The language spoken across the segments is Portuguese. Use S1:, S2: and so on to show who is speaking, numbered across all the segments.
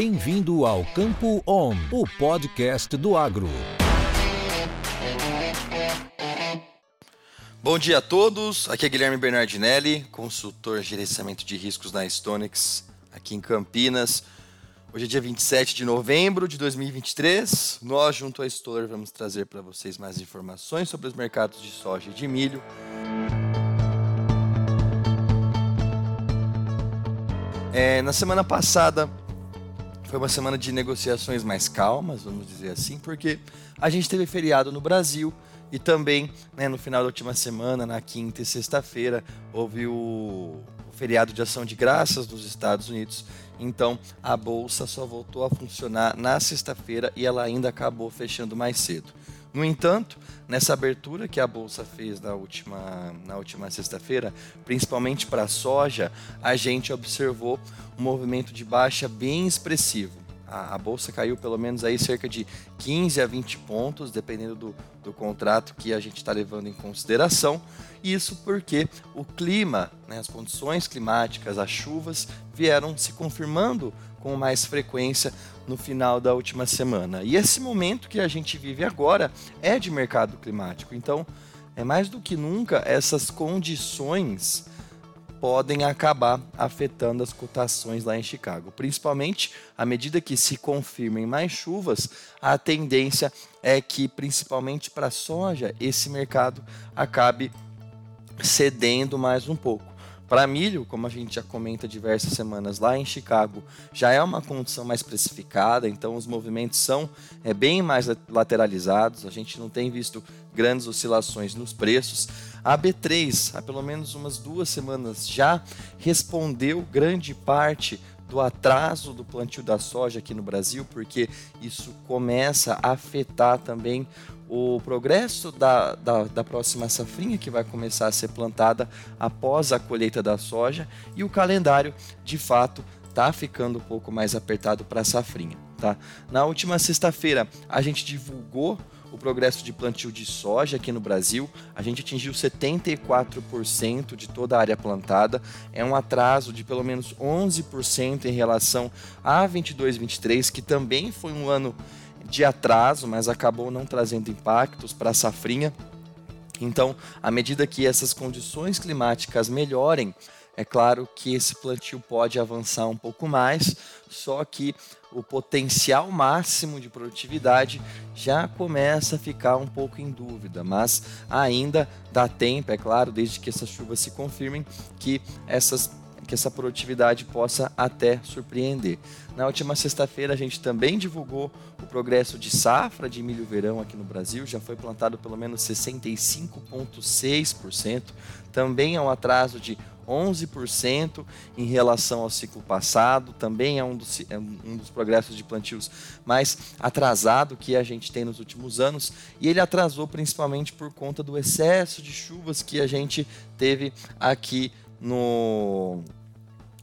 S1: Bem-vindo ao Campo On, o podcast do agro.
S2: Bom dia a todos, aqui é Guilherme Bernardinelli, consultor de gerenciamento de riscos na Stonex, aqui em Campinas. Hoje é dia 27 de novembro de 2023. Nós, junto à Stoller, vamos trazer para vocês mais informações sobre os mercados de soja e de milho. É, na semana passada foi uma semana de negociações mais calmas, vamos dizer assim, porque a gente teve feriado no Brasil e também né, no final da última semana, na quinta e sexta-feira, houve o, feriado de ação de graças dos Estados Unidos. Então a bolsa só voltou a funcionar na sexta-feira e ela ainda acabou fechando mais cedo. No entanto, nessa abertura que a bolsa fez na última, na última sexta-feira, principalmente para a soja, a gente observou um movimento de baixa bem expressivo. A, a, bolsa caiu pelo menos aí cerca de 15 a 20 pontos, dependendo do, do contrato que a gente está levando em consideração. Isso porque o clima, né, as condições climáticas, as chuvas, vieram se confirmando com mais frequência no final da última semana. E esse momento que a gente vive agora é de mercado climático. Então, é mais do que nunca essas condições podem acabar afetando as cotações lá em Chicago. Principalmente à medida que se confirmem mais chuvas, a tendência é que, principalmente para soja, esse mercado acabe cedendo mais um pouco. Para milho, como a gente já comenta diversas semanas lá em Chicago, já é uma condição mais precificada, então os movimentos são é, bem mais lateralizados, a gente não tem visto grandes oscilações nos preços. A B3, há pelo menos umas duas semanas, já respondeu grande parte do atraso do plantio da soja aqui no Brasil, porque isso começa a afetar também o progresso da, da, da, próxima safrinha que vai começar a ser plantada após a colheita da soja e o calendário de fato está ficando um pouco mais apertado para a safrinha. Tá? Na última sexta-feira a gente divulgou o progresso de plantio de soja aqui no Brasil. A gente atingiu 74% de toda a área plantada. É um atraso de pelo menos 11% em relação a 22-23, que também foi um ano de atraso, mas acabou não trazendo impactos para a safrinha. Então, à medida que essas condições climáticas melhorem, é claro que esse plantio pode avançar um pouco mais, só que o potencial máximo de produtividade já começa a ficar um pouco em dúvida, mas ainda dá tempo, é claro, desde que essas chuvas se confirmem, que essas que essa produtividade possa até surpreender. Na última sexta-feira a gente também divulgou o progresso de safra de milho verão aqui no Brasil, já foi plantado pelo menos 65,6%, também é um atraso de 11% em relação ao ciclo passado, também é um dos, é um dos progressos de plantios mais atrasado que a gente tem nos últimos anos, e ele atrasou principalmente por conta do excesso de chuvas que a gente teve aqui no,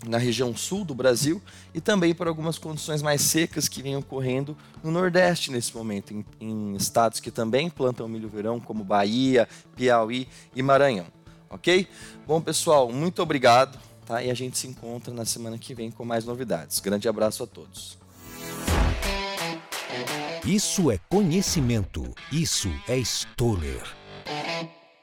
S2: na região sul do Brasil e também por algumas condições mais secas que vêm ocorrendo no Nordeste nesse momento, em, em estados que também plantam milho verão, como Bahia, Piauí e Maranhão. Ok? Bom, pessoal, muito obrigado. Tá? E a gente se encontra na semana que vem com mais novidades. Grande abraço a todos.
S1: Isso é conhecimento. Isso é Stoller.